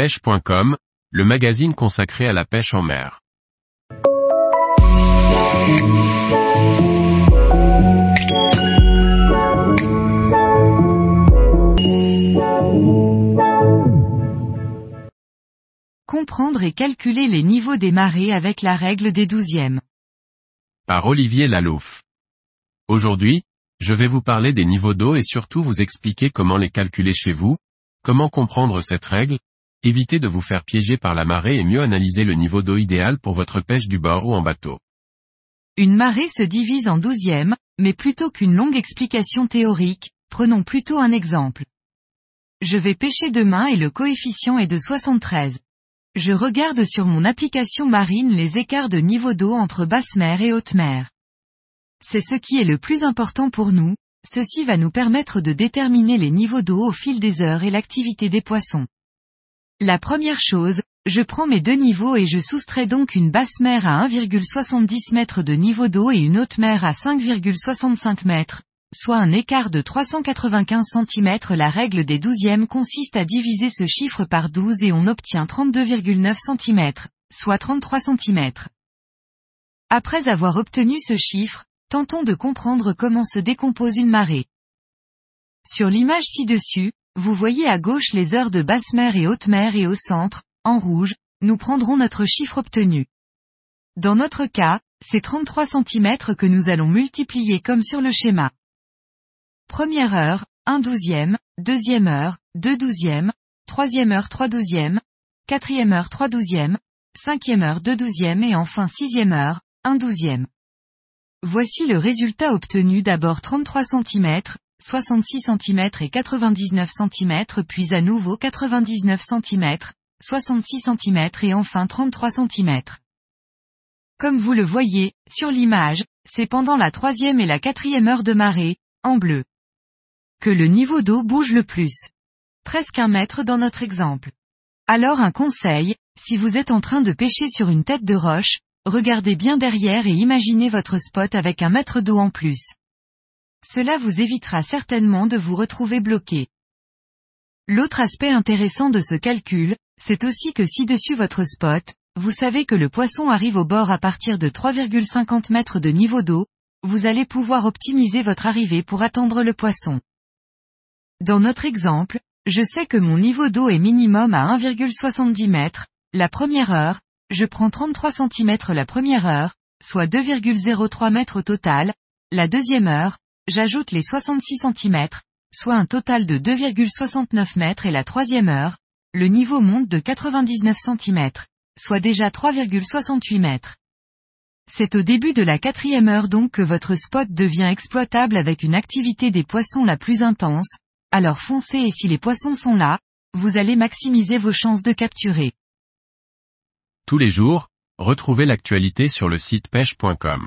pêche.com, le magazine consacré à la pêche en mer. Comprendre et calculer les niveaux des marées avec la règle des douzièmes. Par Olivier Lalouf. Aujourd'hui, je vais vous parler des niveaux d'eau et surtout vous expliquer comment les calculer chez vous, comment comprendre cette règle, éviter de vous faire piéger par la marée et mieux analyser le niveau d'eau idéal pour votre pêche du bord ou en bateau. Une marée se divise en douzièmes, mais plutôt qu'une longue explication théorique, prenons plutôt un exemple. Je vais pêcher demain et le coefficient est de 73. Je regarde sur mon application marine les écarts de niveau d'eau entre basse mer et haute mer. C'est ce qui est le plus important pour nous, ceci va nous permettre de déterminer les niveaux d'eau au fil des heures et l'activité des poissons. La première chose, je prends mes deux niveaux et je soustrais donc une basse mer à 1,70 m de niveau d'eau et une haute mer à 5,65 m, soit un écart de 395 cm. La règle des douzièmes consiste à diviser ce chiffre par 12 et on obtient 32,9 cm, soit 33 cm. Après avoir obtenu ce chiffre, tentons de comprendre comment se décompose une marée. Sur l'image ci-dessus, vous voyez à gauche les heures de basse mer et haute mer et au centre, en rouge, nous prendrons notre chiffre obtenu. Dans notre cas, c'est 33 cm que nous allons multiplier comme sur le schéma. Première heure, 1 douzième, deuxième heure, 2 douzièmes, troisième heure 3 douzièmes, quatrième heure 3 douzièmes, cinquième heure 2 douzièmes et enfin sixième heure, 1 douzième. Voici le résultat obtenu d'abord 33 cm, 66 cm et 99 cm puis à nouveau 99 cm, 66 cm et enfin 33 cm. Comme vous le voyez, sur l'image, c'est pendant la troisième et la quatrième heure de marée, en bleu, que le niveau d'eau bouge le plus. Presque un mètre dans notre exemple. Alors un conseil, si vous êtes en train de pêcher sur une tête de roche, regardez bien derrière et imaginez votre spot avec un mètre d'eau en plus. Cela vous évitera certainement de vous retrouver bloqué. L'autre aspect intéressant de ce calcul, c'est aussi que ci-dessus votre spot, vous savez que le poisson arrive au bord à partir de 3,50 mètres de niveau d'eau, vous allez pouvoir optimiser votre arrivée pour attendre le poisson. Dans notre exemple, je sais que mon niveau d'eau est minimum à 1,70 mètres, la première heure, je prends 33 cm la première heure, soit 2,03 mètres au total, la deuxième heure, j'ajoute les 66 cm, soit un total de 2,69 mètres et la troisième heure, le niveau monte de 99 cm, soit déjà 3,68 mètres. C'est au début de la quatrième heure donc que votre spot devient exploitable avec une activité des poissons la plus intense, alors foncez et si les poissons sont là, vous allez maximiser vos chances de capturer. Tous les jours, retrouvez l'actualité sur le site pêche.com.